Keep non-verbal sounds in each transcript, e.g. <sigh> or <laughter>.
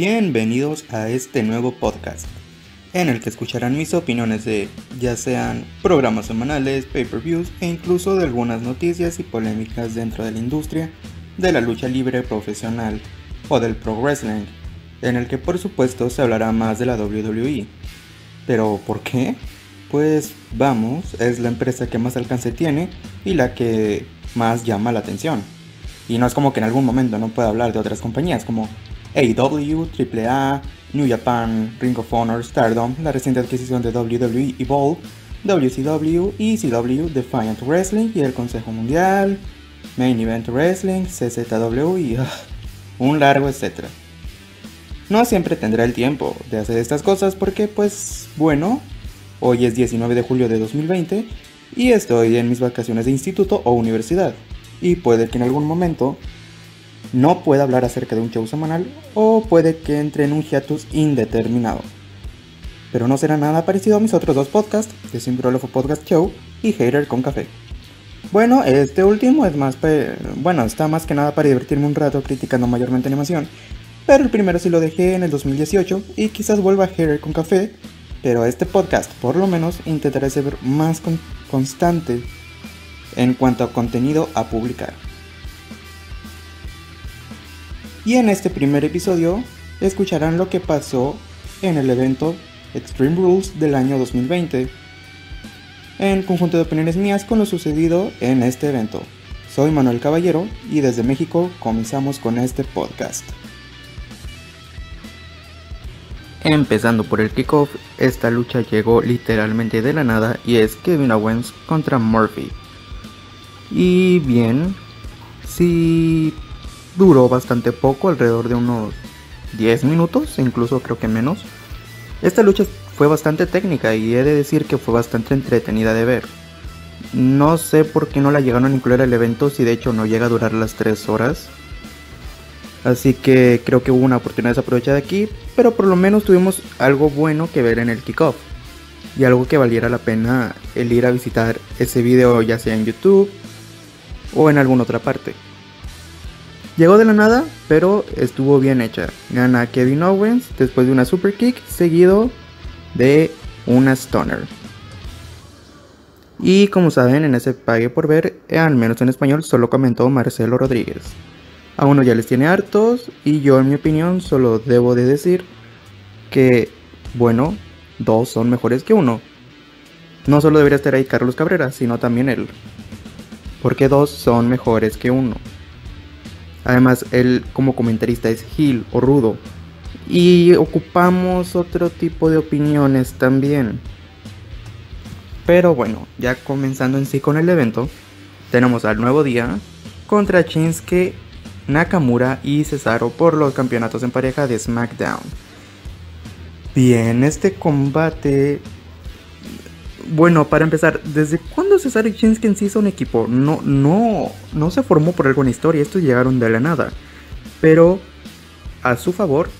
Bienvenidos a este nuevo podcast, en el que escucharán mis opiniones de ya sean programas semanales, pay-per-views e incluso de algunas noticias y polémicas dentro de la industria de la lucha libre profesional o del pro wrestling, en el que por supuesto se hablará más de la WWE. Pero ¿por qué? Pues vamos, es la empresa que más alcance tiene y la que más llama la atención. Y no es como que en algún momento no pueda hablar de otras compañías como AEW, AAA, New Japan, Ring of Honor, Stardom, la reciente adquisición de WWE Evolve, WCW, ECW, Defiant Wrestling y el Consejo Mundial, Main Event Wrestling, CZW y ah, un largo etcétera. No siempre tendrá el tiempo de hacer estas cosas porque pues bueno, hoy es 19 de julio de 2020 y estoy en mis vacaciones de instituto o universidad y puede que en algún momento no pueda hablar acerca de un show semanal o puede que entre en un hiatus indeterminado. Pero no será nada parecido a mis otros dos podcasts, The Simbrolofo Podcast Show y Hater con Café. Bueno, este último es más, bueno, está más que nada para divertirme un rato criticando mayormente animación, pero el primero sí lo dejé en el 2018 y quizás vuelva a Hater con Café, pero este podcast por lo menos intentaré ser más constante en cuanto a contenido a publicar. Y en este primer episodio escucharán lo que pasó en el evento Extreme Rules del año 2020, en conjunto de opiniones mías con lo sucedido en este evento. Soy Manuel Caballero y desde México comenzamos con este podcast. Empezando por el kickoff, esta lucha llegó literalmente de la nada y es Kevin Owens contra Murphy. Y bien, si duró bastante poco, alrededor de unos 10 minutos, incluso creo que menos. Esta lucha fue bastante técnica y he de decir que fue bastante entretenida de ver. No sé por qué no la llegaron a incluir al evento si de hecho no llega a durar las 3 horas. Así que creo que hubo una oportunidad desaprovechada aquí, pero por lo menos tuvimos algo bueno que ver en el kickoff. Y algo que valiera la pena el ir a visitar ese video ya sea en YouTube o en alguna otra parte. Llegó de la nada, pero estuvo bien hecha. Gana Kevin Owens después de una super kick seguido de una stunner. Y como saben, en ese pague por ver, al menos en español, solo comentó Marcelo Rodríguez. A uno ya les tiene hartos y yo en mi opinión solo debo de decir que, bueno, dos son mejores que uno. No solo debería estar ahí Carlos Cabrera, sino también él. Porque dos son mejores que uno. Además, él como comentarista es Gil o rudo. Y ocupamos otro tipo de opiniones también. Pero bueno, ya comenzando en sí con el evento, tenemos al nuevo día contra Shinsuke Nakamura y Cesaro por los campeonatos en pareja de SmackDown. Bien, este combate bueno, para empezar, ¿desde cuándo Cesar y Shinsuke en sí son equipo? No, no, no se formó por alguna historia, estos llegaron de la nada. Pero, a su favor,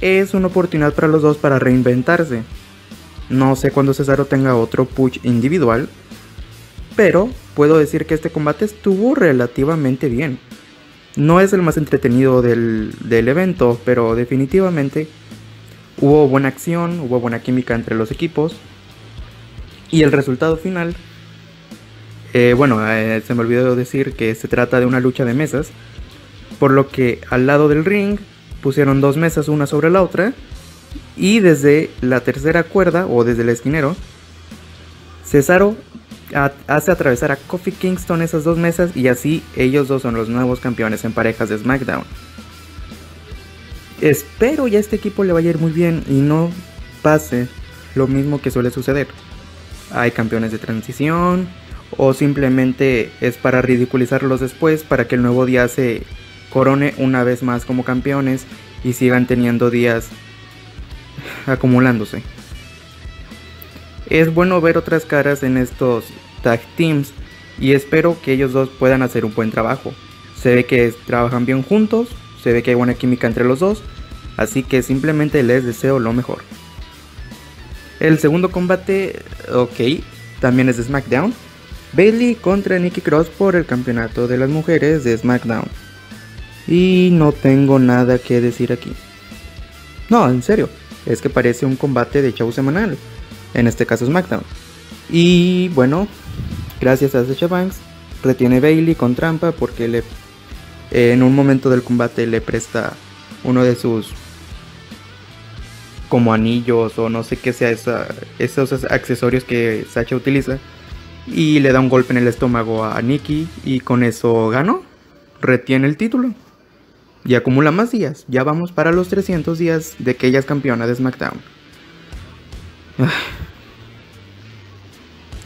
es una oportunidad para los dos para reinventarse. No sé cuándo Cesaro tenga otro push individual, pero puedo decir que este combate estuvo relativamente bien. No es el más entretenido del, del evento, pero definitivamente hubo buena acción, hubo buena química entre los equipos y el resultado final, eh, bueno, eh, se me olvidó decir que se trata de una lucha de mesas, por lo que al lado del ring pusieron dos mesas una sobre la otra y desde la tercera cuerda o desde el esquinero, Cesaro hace atravesar a Kofi Kingston esas dos mesas y así ellos dos son los nuevos campeones en parejas de SmackDown. Espero ya este equipo le vaya a ir muy bien y no pase lo mismo que suele suceder hay campeones de transición o simplemente es para ridiculizarlos después para que el nuevo día se corone una vez más como campeones y sigan teniendo días acumulándose. Es bueno ver otras caras en estos tag teams y espero que ellos dos puedan hacer un buen trabajo. Se ve que trabajan bien juntos, se ve que hay buena química entre los dos, así que simplemente les deseo lo mejor. El segundo combate, ok, también es de SmackDown. Bailey contra Nikki Cross por el campeonato de las mujeres de SmackDown. Y no tengo nada que decir aquí. No, en serio, es que parece un combate de show semanal. En este caso SmackDown. Y bueno, gracias a Sasha Banks, retiene Bailey con trampa porque le, en un momento del combate le presta uno de sus como anillos o no sé qué sea esos accesorios que Sacha utiliza. Y le da un golpe en el estómago a Nikki y con eso ganó, retiene el título. Y acumula más días. Ya vamos para los 300 días de que ella es campeona de SmackDown.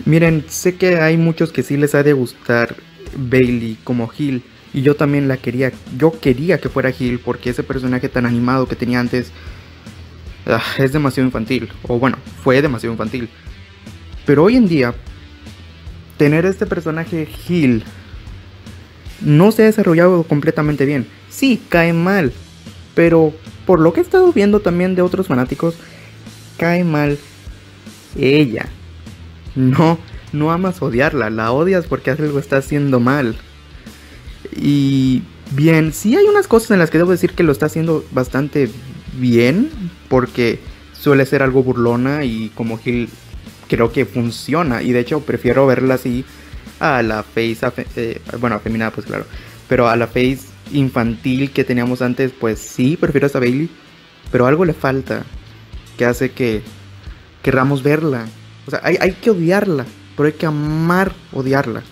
Miren, sé que hay muchos que sí les ha de gustar Bailey como Hill y yo también la quería, yo quería que fuera Hill porque ese personaje tan animado que tenía antes es demasiado infantil. O bueno, fue demasiado infantil. Pero hoy en día, tener este personaje Hill no se ha desarrollado completamente bien. Sí, cae mal. Pero por lo que he estado viendo también de otros fanáticos, cae mal ella. No, no amas odiarla, la odias porque algo está haciendo mal. Y bien, sí hay unas cosas en las que debo decir que lo está haciendo bastante bien, porque suele ser algo burlona y como Gil creo que funciona. Y de hecho prefiero verla así a la face, eh, bueno, afeminada pues claro, pero a la face infantil que teníamos antes, pues sí, prefiero a esa Bailey, pero algo le falta que hace que querramos verla. O sea, hay, hay que odiarla, pero hay que amar odiarla.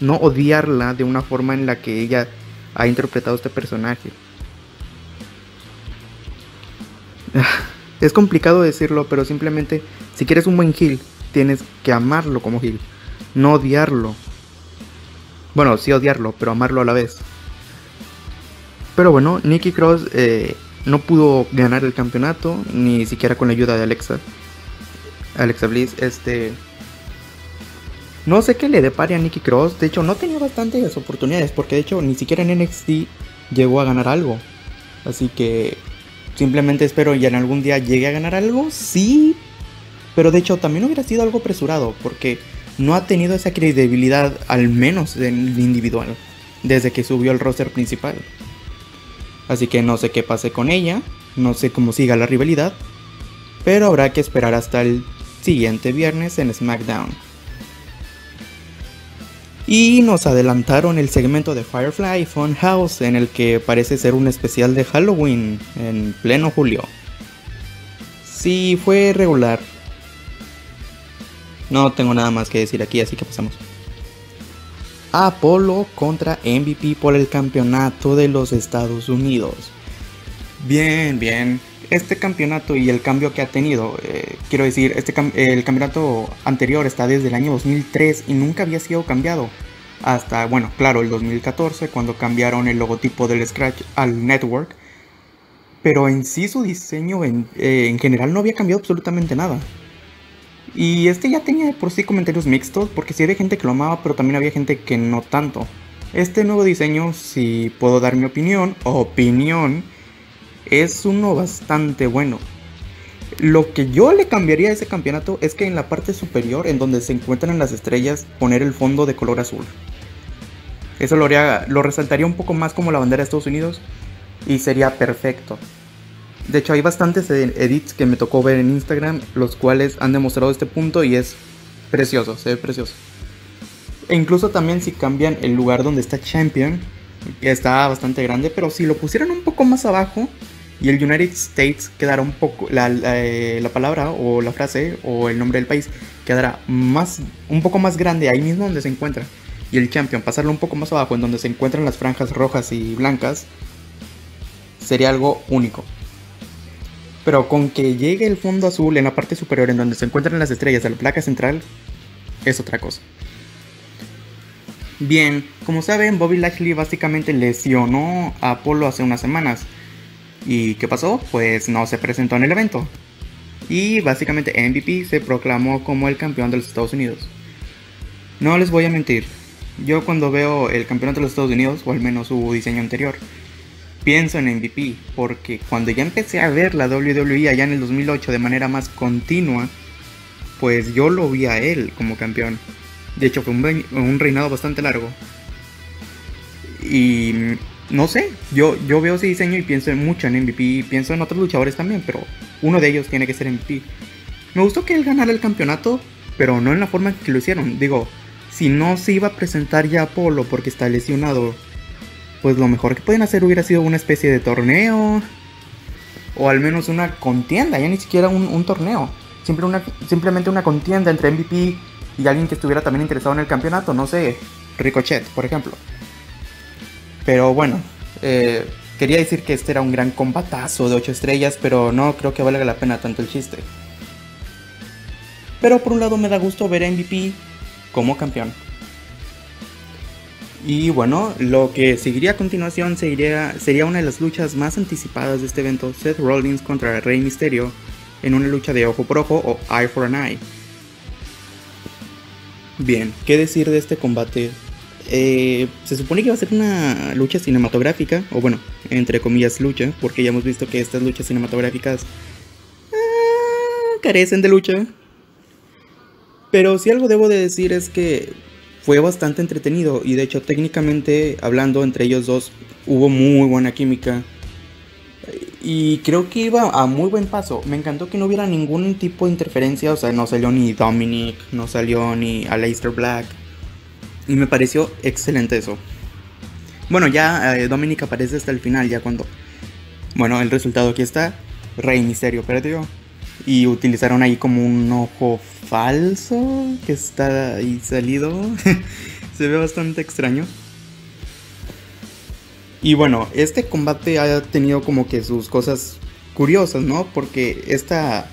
No odiarla de una forma en la que ella ha interpretado este personaje. <laughs> Es complicado decirlo, pero simplemente si quieres un buen Gil, tienes que amarlo como Gil, no odiarlo. Bueno, sí odiarlo, pero amarlo a la vez. Pero bueno, Nikki Cross eh, no pudo ganar el campeonato, ni siquiera con la ayuda de Alexa. Alexa Bliss, este... No sé qué le depare a Nikki Cross, de hecho no tenía bastantes oportunidades, porque de hecho ni siquiera en NXT llegó a ganar algo. Así que Simplemente espero ya en algún día llegue a ganar algo, sí. Pero de hecho también hubiera sido algo apresurado porque no ha tenido esa credibilidad, al menos en el individual, desde que subió al roster principal. Así que no sé qué pase con ella, no sé cómo siga la rivalidad, pero habrá que esperar hasta el siguiente viernes en SmackDown. Y nos adelantaron el segmento de Firefly Funhouse en el que parece ser un especial de Halloween en pleno julio. Sí, fue regular. No tengo nada más que decir aquí, así que pasamos. Apolo contra MVP por el campeonato de los Estados Unidos. Bien, bien. Este campeonato y el cambio que ha tenido, eh, quiero decir, este el campeonato anterior está desde el año 2003 y nunca había sido cambiado. Hasta, bueno, claro, el 2014 cuando cambiaron el logotipo del Scratch al Network. Pero en sí su diseño en, eh, en general no había cambiado absolutamente nada. Y este ya tenía por sí comentarios mixtos, porque sí había gente que lo amaba, pero también había gente que no tanto. Este nuevo diseño, si puedo dar mi opinión, opinión, es uno bastante bueno. Lo que yo le cambiaría a ese campeonato es que en la parte superior, en donde se encuentran las estrellas, poner el fondo de color azul. Eso lo, haría, lo resaltaría un poco más como la bandera de Estados Unidos y sería perfecto. De hecho, hay bastantes edits que me tocó ver en Instagram, los cuales han demostrado este punto y es precioso, se ve precioso. E incluso también si cambian el lugar donde está Champion, que está bastante grande, pero si lo pusieran un poco más abajo, y el United States quedará un poco, eh, la, palabra o la frase o el nombre del país quedará más, un poco más grande ahí mismo donde se encuentra. Y el Champion pasarlo un poco más abajo en donde se encuentran las franjas rojas y blancas sería algo único. Pero con que llegue el fondo azul en la parte superior en donde se encuentran las estrellas de la placa central es otra cosa. Bien, como saben, Bobby Lashley básicamente lesionó a Apolo hace unas semanas ¿Y qué pasó? Pues no se presentó en el evento. Y básicamente MVP se proclamó como el campeón de los Estados Unidos. No les voy a mentir, yo cuando veo el campeonato de los Estados Unidos, o al menos su diseño anterior, pienso en MVP, porque cuando ya empecé a ver la WWE allá en el 2008 de manera más continua, pues yo lo vi a él como campeón. De hecho fue un, un reinado bastante largo. Y no sé, yo, yo veo ese diseño y pienso mucho en MVP y pienso en otros luchadores también, pero uno de ellos tiene que ser MVP. Me gustó que él ganara el campeonato, pero no en la forma en que lo hicieron. Digo, si no se iba a presentar ya Apolo porque está lesionado, pues lo mejor que pueden hacer hubiera sido una especie de torneo. O al menos una contienda, ya ni siquiera un, torneo. una, simplemente una contienda entre MVP y alguien que estuviera también interesado en el campeonato. No sé, Ricochet, por ejemplo. Pero bueno, eh, quería decir que este era un gran combatazo de 8 estrellas, pero no creo que valga la pena tanto el chiste. Pero por un lado me da gusto ver a MVP como campeón. Y bueno, lo que seguiría a continuación sería, sería una de las luchas más anticipadas de este evento, Seth Rollins contra Rey Mysterio, en una lucha de ojo por ojo o eye for an eye. Bien, ¿qué decir de este combate? Eh, se supone que va a ser una lucha cinematográfica, o bueno, entre comillas lucha, porque ya hemos visto que estas luchas cinematográficas ah, carecen de lucha. Pero si algo debo de decir es que fue bastante entretenido y de hecho técnicamente hablando entre ellos dos hubo muy buena química. Y creo que iba a muy buen paso. Me encantó que no hubiera ningún tipo de interferencia. O sea, no salió ni Dominic, no salió ni Aleister Black. Y me pareció excelente eso. Bueno, ya eh, Dominic aparece hasta el final, ya cuando... Bueno, el resultado aquí está. Rey Misterio perdió. Y utilizaron ahí como un ojo falso que está ahí salido. <laughs> Se ve bastante extraño. Y bueno, este combate ha tenido como que sus cosas curiosas, ¿no? Porque esta,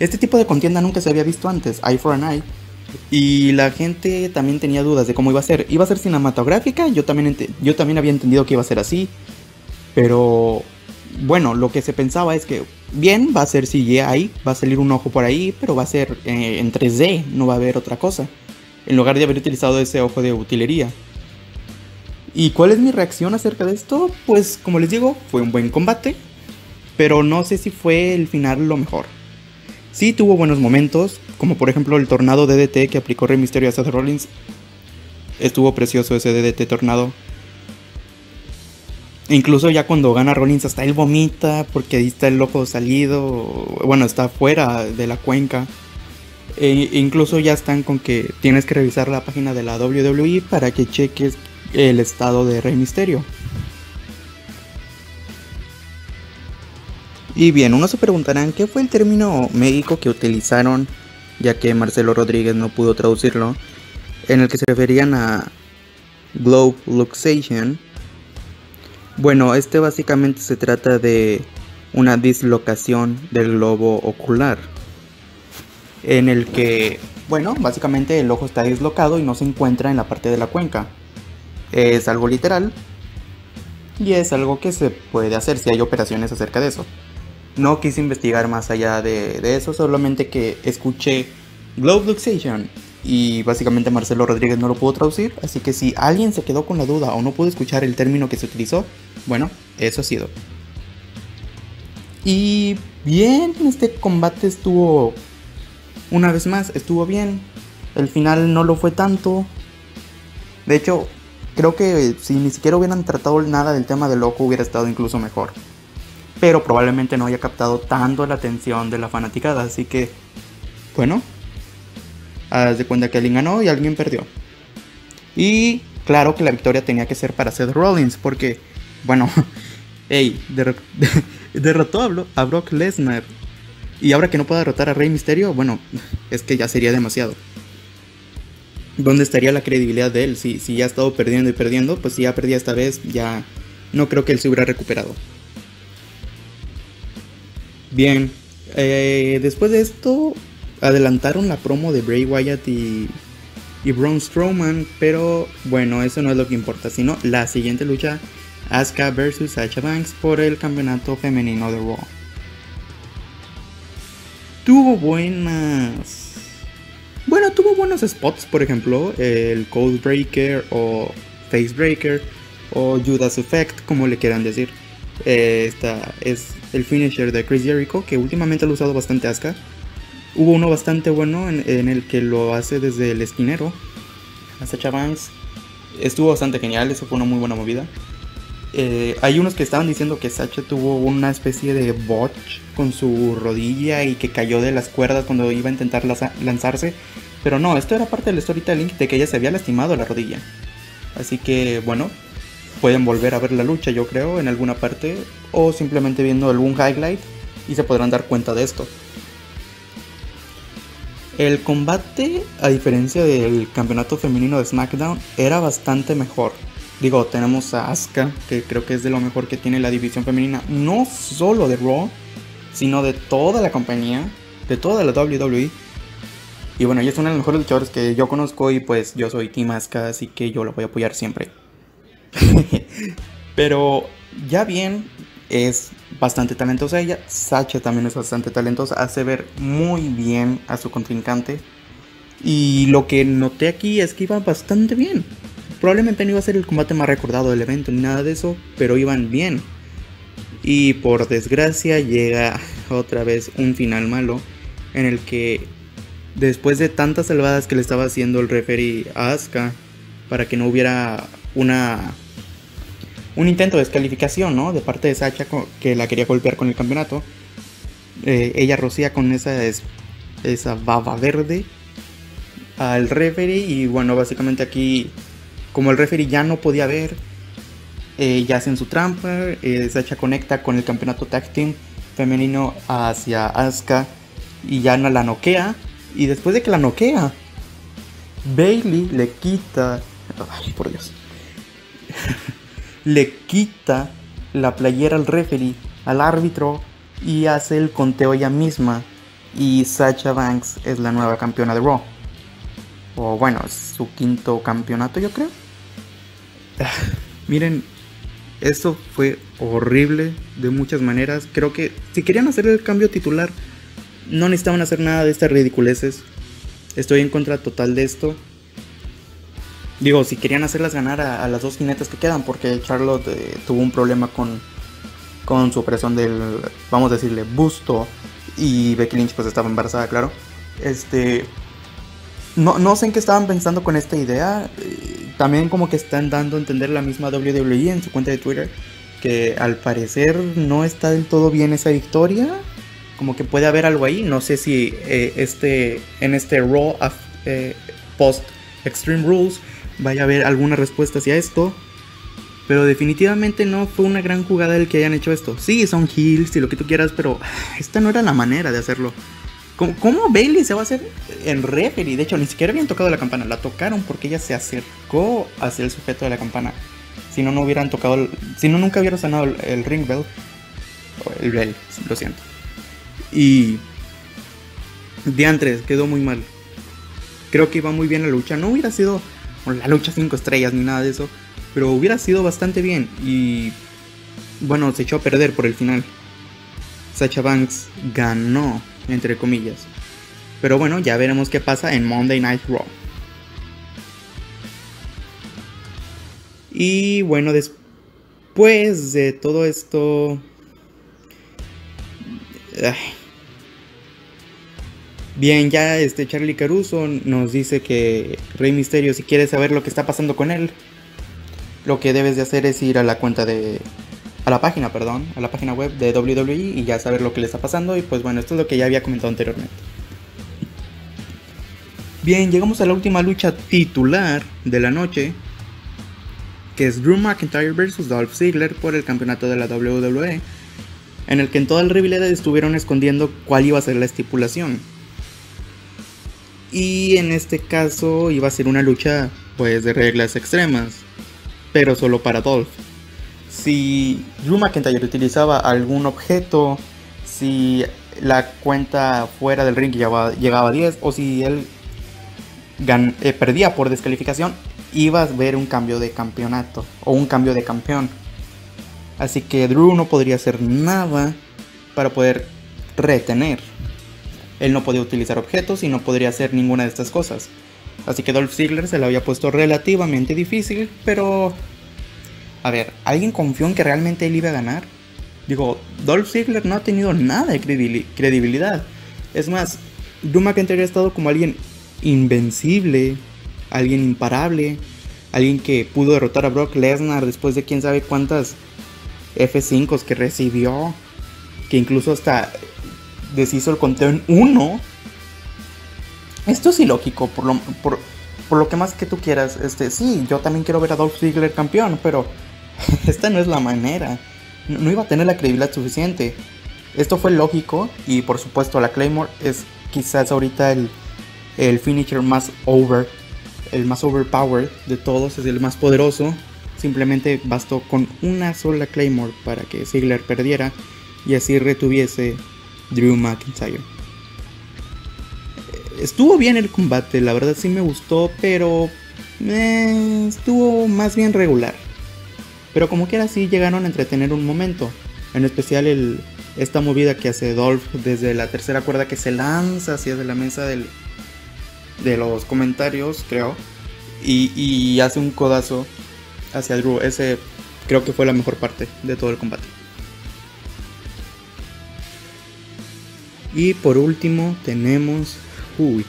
este tipo de contienda nunca se había visto antes, Eye for an Eye. Y la gente también tenía dudas de cómo iba a ser. ¿Iba a ser cinematográfica? Yo también, yo también había entendido que iba a ser así. Pero bueno, lo que se pensaba es que, bien, va a ser CGI, va a salir un ojo por ahí, pero va a ser eh, en 3D, no va a haber otra cosa. En lugar de haber utilizado ese ojo de utilería. ¿Y cuál es mi reacción acerca de esto? Pues como les digo, fue un buen combate, pero no sé si fue el final lo mejor. Sí tuvo buenos momentos, como por ejemplo el tornado DDT que aplicó Rey Mysterio a Seth Rollins. Estuvo precioso ese DDT tornado. Incluso ya cuando gana Rollins hasta él vomita porque ahí está el ojo salido, bueno, está fuera de la cuenca. E incluso ya están con que tienes que revisar la página de la WWE para que cheques el estado de Rey Misterio. Y bien, unos se preguntarán qué fue el término médico que utilizaron, ya que Marcelo Rodríguez no pudo traducirlo, en el que se referían a globe luxation bueno, este básicamente se trata de una dislocación del globo ocular, en el que, bueno, básicamente el ojo está dislocado y no se encuentra en la parte de la cuenca. Es algo literal y es algo que se puede hacer si hay operaciones acerca de eso. No quise investigar más allá de, de eso, solamente que escuché Globe Luxation y básicamente Marcelo Rodríguez no lo pudo traducir, así que si alguien se quedó con la duda o no pudo escuchar el término que se utilizó, bueno, eso ha sido. Y bien, este combate estuvo, una vez más, estuvo bien. El final no lo fue tanto. De hecho, creo que si ni siquiera hubieran tratado nada del tema del loco hubiera estado incluso mejor. Pero probablemente no haya captado tanto la atención de la fanaticada, así que, bueno, haz de cuenta que alguien ganó y alguien perdió. Y claro que la victoria tenía que ser para Seth Rollins, porque, bueno, <laughs> hey, <laughs> derrotó a, Brock Lesnar. Y ahora que no pueda derrotar a Rey Mysterio, bueno, <laughs> es que ya sería demasiado. ¿Dónde estaría la credibilidad de él? Si, si ya ha estado perdiendo y perdiendo, pues si ya perdía esta vez, ya no creo que él se hubiera recuperado. Bien, eh, después de esto, adelantaron la promo de Bray Wyatt y, y Braun Strowman, pero bueno, eso no es lo que importa, sino la siguiente lucha, Asuka vs Sacha Banks por el campeonato femenino de Raw. Tuvo buenas... Bueno, tuvo buenos spots, por ejemplo, el Cold Breaker o Face Breaker o Judas Effect, como le quieran decir. Eh, esta es el finisher de Chris Jericho, que últimamente lo ha usado bastante Asuka. Hubo uno bastante bueno en, el que lo hace desde el esquinero. A Sacha Banks. Estuvo bastante genial, eso fue una muy buena movida. eh, hay unos que estaban diciendo que Sacha tuvo una especie de botch con su rodilla y que cayó de las cuerdas cuando iba a intentar lanzarse. Pero no, esto era parte del storytelling de que ella se había lastimado la rodilla. Así que bueno, pueden volver a ver la lucha yo creo en alguna parte o simplemente viendo algún highlight y se podrán dar cuenta de esto. El combate, a diferencia del campeonato femenino de SmackDown, era bastante mejor. Digo, tenemos a Asuka, que creo que es de lo mejor que tiene la división femenina, no solo de Raw, sino de toda la compañía, de toda la WWE. Y bueno, ella es una de las mejores luchadoras que yo conozco y pues yo soy Team Asuka, así que yo la voy a apoyar siempre. <laughs> Pero ya bien, es bastante talentosa ella. Sacha también es bastante talentosa. Hace ver muy bien a su contrincante. Y lo que noté aquí es que iba bastante bien. Probablemente no iba a ser el combate más recordado del evento ni nada de eso, pero iban bien. Y por desgracia llega otra vez un final malo en el que después de tantas salvadas que le estaba haciendo el referee a Asuka para que no hubiera una un intento de descalificación, ¿no? De parte de Sacha que la quería golpear con el campeonato. Eh, ella rocía con esa, esa baba verde al referee y bueno, básicamente aquí como el referee ya no podía ver, eh, ya hacen su trampa, eh, Sacha conecta con el campeonato tag team femenino hacia Asuka y ya la noquea y después de que la noquea Bailey le quita ay por Dios <laughs> le quita la playera al referee, al árbitro y hace el conteo ella misma. Y Sacha Banks es la nueva campeona de Raw. O bueno, es su quinto campeonato yo creo. <laughs> Miren, esto fue horrible de muchas maneras. Creo que si querían hacer el cambio titular, no necesitaban hacer nada de estas ridiculeces. Estoy en contra total de esto. Digo, si querían hacerlas ganar a, las dos jinetes que quedan, porque Charlotte eh, tuvo un problema con, con su operación del, vamos a decirle, busto, y Becky Lynch pues estaba embarazada, claro. Este, no, no sé en qué estaban pensando con esta idea. Eh, también como que están dando a entender la misma WWE en su cuenta de Twitter, que al parecer no está del todo bien esa victoria. Como que puede haber algo ahí. No sé si eh, este, en este Raw post Extreme Rules vaya a haber alguna respuesta hacia esto. Pero definitivamente no fue una gran jugada el que hayan hecho esto. Sí, son heals y lo que tú quieras, pero <sighs> esta no era la manera de hacerlo. ¿Cómo, Bailey se va a hacer en referee? De hecho, ni siquiera habían tocado la campana. La tocaron porque ella se acercó hacia el sujeto de la campana. Si no, no hubieran tocado. si no, nunca hubiera sonado el, ring bell. O el bell, lo siento. Y. Diantres, quedó muy mal. Creo que iba muy bien la lucha. No hubiera sido la lucha 5 estrellas ni nada de eso. Pero hubiera sido bastante bien. Y bueno, se echó a perder por el final. Sacha Banks ganó, entre comillas. Pero bueno, ya veremos qué pasa en Monday Night Raw. Y bueno, después de todo esto... Bien, ya este Charlie Caruso nos dice que Rey Misterio, si quieres saber lo que está pasando con él, lo que debes de hacer es ir a la cuenta de a la página, perdón, a la página web de WWE y ya saber lo que le está pasando y pues bueno, esto es lo que ya había comentado anteriormente. Bien, llegamos a la última lucha titular de la noche, que es Drew McIntyre vs Dolph Ziggler por el campeonato de la WWE, en el que en toda la rivalidad estuvieron escondiendo cuál iba a ser la estipulación. Y en este caso iba a ser una lucha pues de reglas extremas, pero solo para Dolph. Si Drew McIntyre utilizaba algún objeto, si la cuenta fuera del ring llegaba, llegaba a 10 o si él eh, perdía por descalificación, iba a ver un cambio de campeonato o un cambio de campeón. Así que Drew no podría hacer nada para poder retener él no podía utilizar objetos y no podría hacer ninguna de estas cosas. Así que Dolph Ziggler se lo había puesto relativamente difícil, pero... A ver, ¿alguien confió en que realmente él iba a ganar? Digo, Dolph Ziggler no ha tenido nada de credibilidad. Es más, Drew McIntyre ha estado como alguien invencible, alguien imparable, Alguien que pudo derrotar a Brock Lesnar después de quién sabe cuántas F5s que recibió. Que incluso hasta deshizo el conteo en uno. Esto es ilógico, por lo, por, lo que más que tú quieras. Este, sí, yo también quiero ver a Dolph Ziggler campeón, pero <laughs> esta no es la manera. No, iba a tener la credibilidad suficiente. Esto fue lógico y por supuesto la Claymore es quizás ahorita el, el finisher más over el más overpowered de todos, es el más poderoso. Simplemente bastó con una sola Claymore para que Ziggler perdiera y así retuviese Drew McIntyre. Estuvo bien el combate, la verdad sí me gustó, pero eh, estuvo más bien regular. Pero como quiera sí llegaron a entretener un momento. En especial el, esta movida que hace Dolph desde la tercera cuerda que se lanza hacia la mesa del, de los comentarios, creo. Y, hace un codazo hacia Drew. Ese creo que fue la mejor parte de todo el combate. Y por último tenemos uy,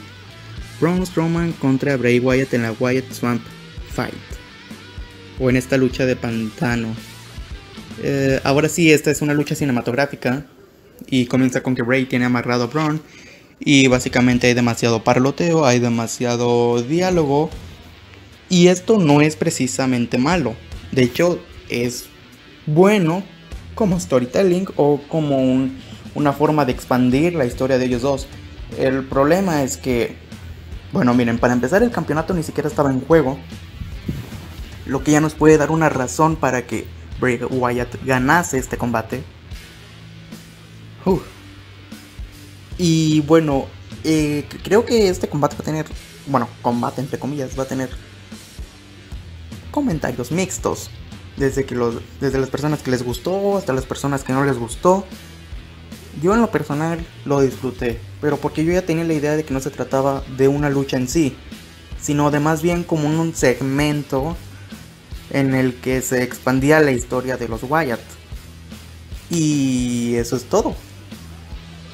Braun Strowman contra Bray Wyatt en la Wyatt Swamp Fight. O en esta lucha de pantano. Eh, ahora sí, esta es una lucha cinematográfica. Y comienza con que Bray tiene amarrado a Braun y básicamente hay demasiado parloteo, hay demasiado diálogo. Y esto no es precisamente malo. De hecho, es bueno como storytelling o como una forma de expandir la historia de ellos dos. El problema es que, bueno, miren, para empezar el campeonato ni siquiera estaba en juego. Lo que ya nos puede dar una razón para que Bray Wyatt ganase este combate. Y bueno, eh, creo que este combate va a tener, bueno, combate entre comillas, va a tener comentarios mixtos. Desde, que los, desde las personas que les gustó hasta las personas que no les gustó. Yo en lo personal lo disfruté, pero porque yo ya tenía la idea de que no se trataba de una lucha en sí, sino de más bien como un segmento en el que se expandía la historia de los Wyatt. Y eso es todo.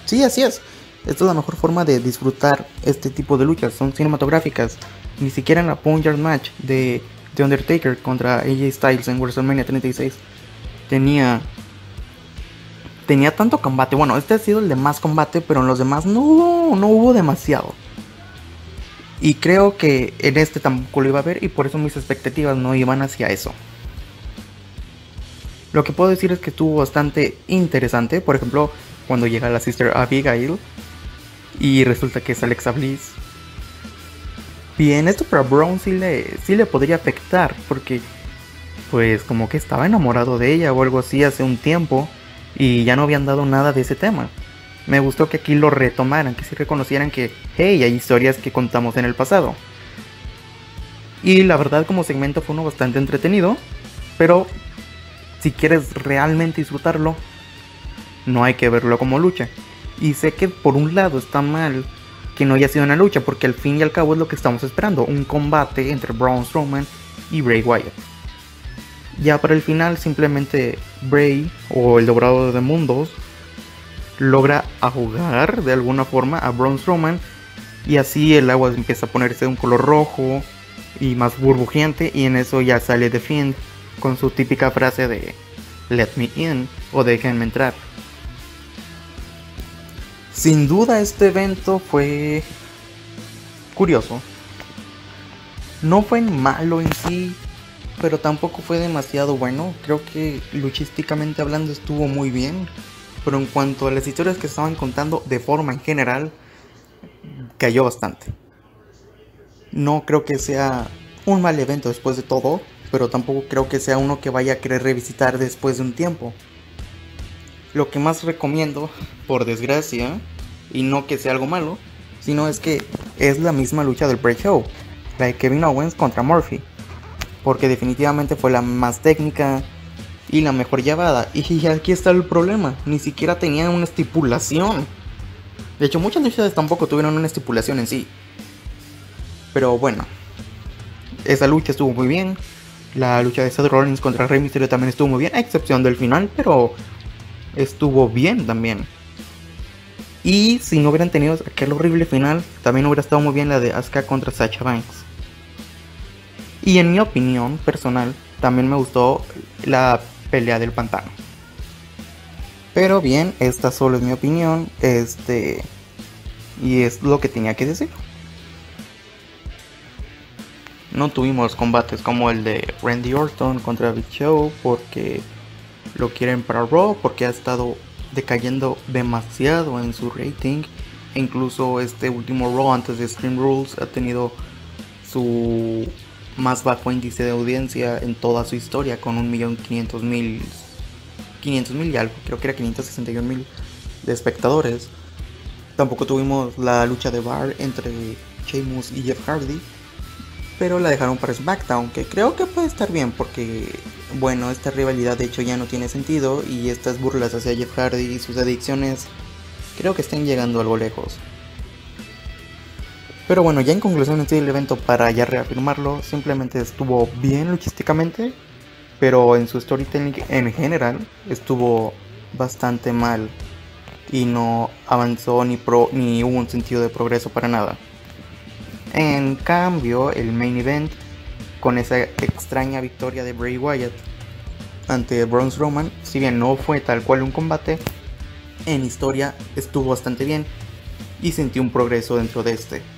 Sí, así es. Esta es la mejor forma de disfrutar este tipo de luchas, son cinematográficas. Ni siquiera en la Punjab Match de The Undertaker contra AJ Styles en WrestleMania 36 tenía tenía tanto combate. Bueno, este ha sido el de más combate, pero en los demás no, no hubo demasiado. Y creo que en este tampoco lo iba a ver y por eso mis expectativas no iban hacia eso. Lo que puedo decir es que estuvo bastante interesante. Por ejemplo, cuando llega la Sister Abigail y resulta que es Alexa Bliss. Bien, esto para Brown sí le, sí le podría afectar porque pues como que estaba enamorado de ella o algo así hace un tiempo y ya no habían dado nada de ese tema. Me gustó que aquí lo retomaran, que sí reconocieran que, hey, hay historias que contamos en el pasado. Y la verdad como segmento fue uno bastante entretenido, pero si quieres realmente disfrutarlo, no hay que verlo como lucha. Y sé que por un lado está mal que no haya sido una lucha, porque al fin y al cabo es lo que estamos esperando, un combate entre Braun Strowman y Bray Wyatt. Ya para el final simplemente Bray o el Dobrador de Mundos logra ahogar de alguna forma a Braun Strowman y así el agua empieza a ponerse de un color rojo y más burbujeante y en eso ya sale The Fiend con su típica frase de Let me in o déjenme entrar. Sin duda este evento fue curioso. No fue malo en sí, pero tampoco fue demasiado bueno. Creo que luchísticamente hablando estuvo muy bien. Pero en cuanto a las historias que estaban contando de forma en general, cayó bastante. No creo que sea un mal evento después de todo, pero tampoco creo que sea uno que vaya a querer revisitar después de un tiempo. Lo que más recomiendo, por desgracia, y no que sea algo malo, sino es que es la misma lucha del pre-show, la de Kevin Owens contra Murphy, porque definitivamente fue la más técnica y la mejor llevada. Y aquí está el problema, ni siquiera tenían una estipulación. De hecho, muchas luchas tampoco tuvieron una estipulación en sí. Pero bueno, esa lucha estuvo muy bien. La lucha de Seth Rollins contra Rey Mysterio también estuvo muy bien, a excepción del final, pero estuvo bien también. Y si no hubieran tenido aquel horrible final, también hubiera estado muy bien la de Asuka contra Sacha Banks. Y en mi opinión personal, también me gustó la pelea del pantano. Pero bien, esta solo es mi opinión. Este. Y es lo que tenía que decir. No tuvimos combates como el de Randy Orton contra Big Show porque lo quieren para Raw, porque ha estado decayendo demasiado en su rating. E incluso este último Raw antes de Stream Rules ha tenido su más bajo índice de audiencia en toda su historia con 1.500.000 500.000 y algo, creo que era 561.000 de espectadores. Tampoco tuvimos la lucha de bar entre Sheamus y Jeff Hardy, pero la dejaron para SmackDown, que creo que puede estar bien porque, bueno, esta rivalidad de hecho ya no tiene sentido y estas burlas hacia Jeff Hardy y sus adicciones creo que están llegando algo lejos. Pero bueno, ya en conclusión este el evento para ya reafirmarlo, simplemente estuvo bien luchísticamente, pero en su storytelling en general estuvo bastante mal y no avanzó ni, pro, ni hubo un sentido de progreso para nada. En cambio, el main event, con esa extraña victoria de Bray Wyatt ante Braun Roman, si bien no fue tal cual un combate, en historia estuvo bastante bien y sentí un progreso dentro de este.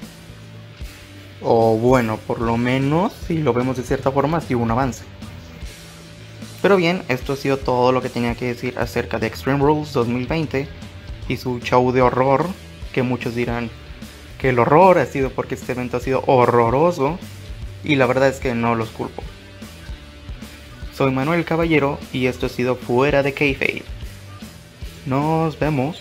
O bueno, por lo menos si lo vemos de cierta forma, sí hubo un avance. Pero bien, esto ha sido todo lo que tenía que decir acerca de Extreme Rules 2020 y su show de horror, que muchos dirán que el horror ha sido porque este evento ha sido horroroso, y la verdad es que no los culpo. Soy Manuel Caballero y esto ha sido Fuera de Kayfabe. Nos vemos.